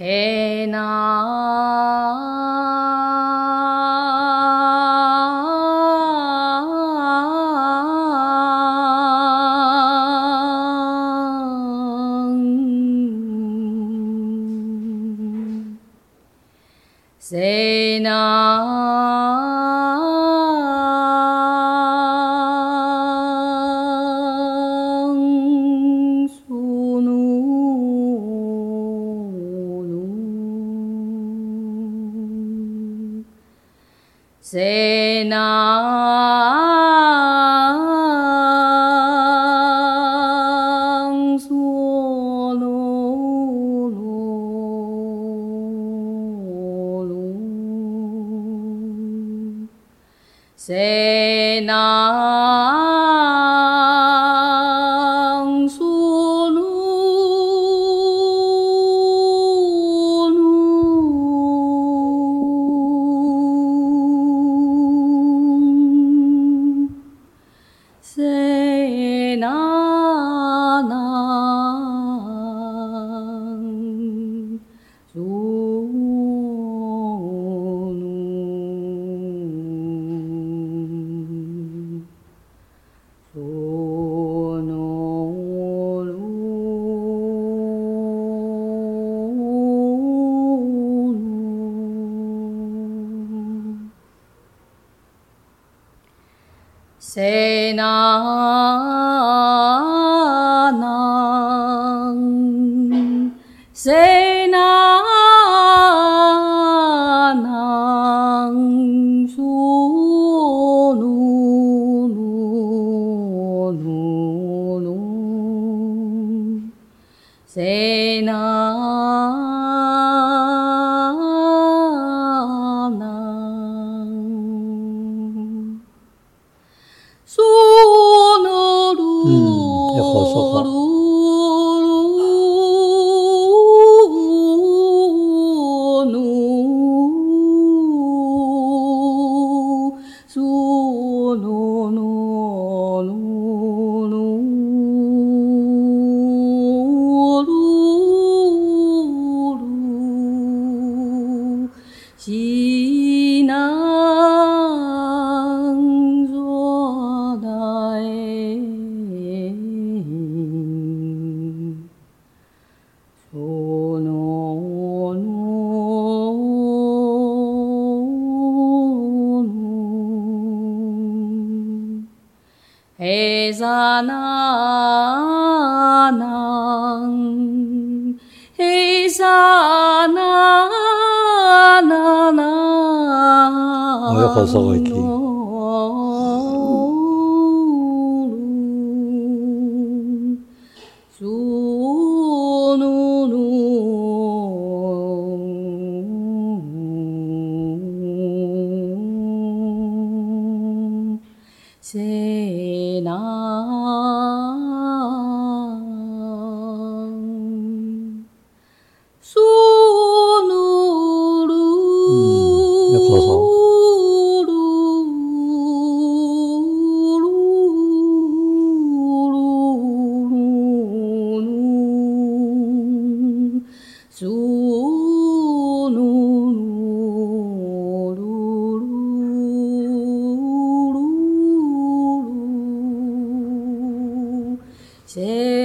在那，谁那？谁能 nan sonum 嗯，要好。吉囊若乃索，袅袅，zununun，zina。苏噜噜噜噜噜噜噜。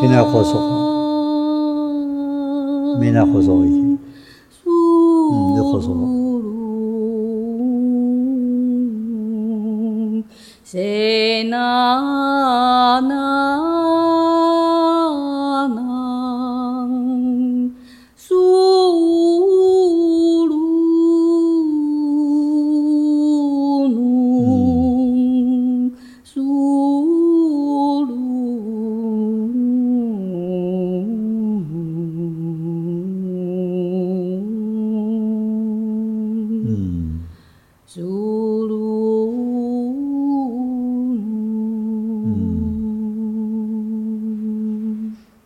기나 고소 미나 고소 이게 음, 네 고소 세나나 祖鲁。嗯。祖。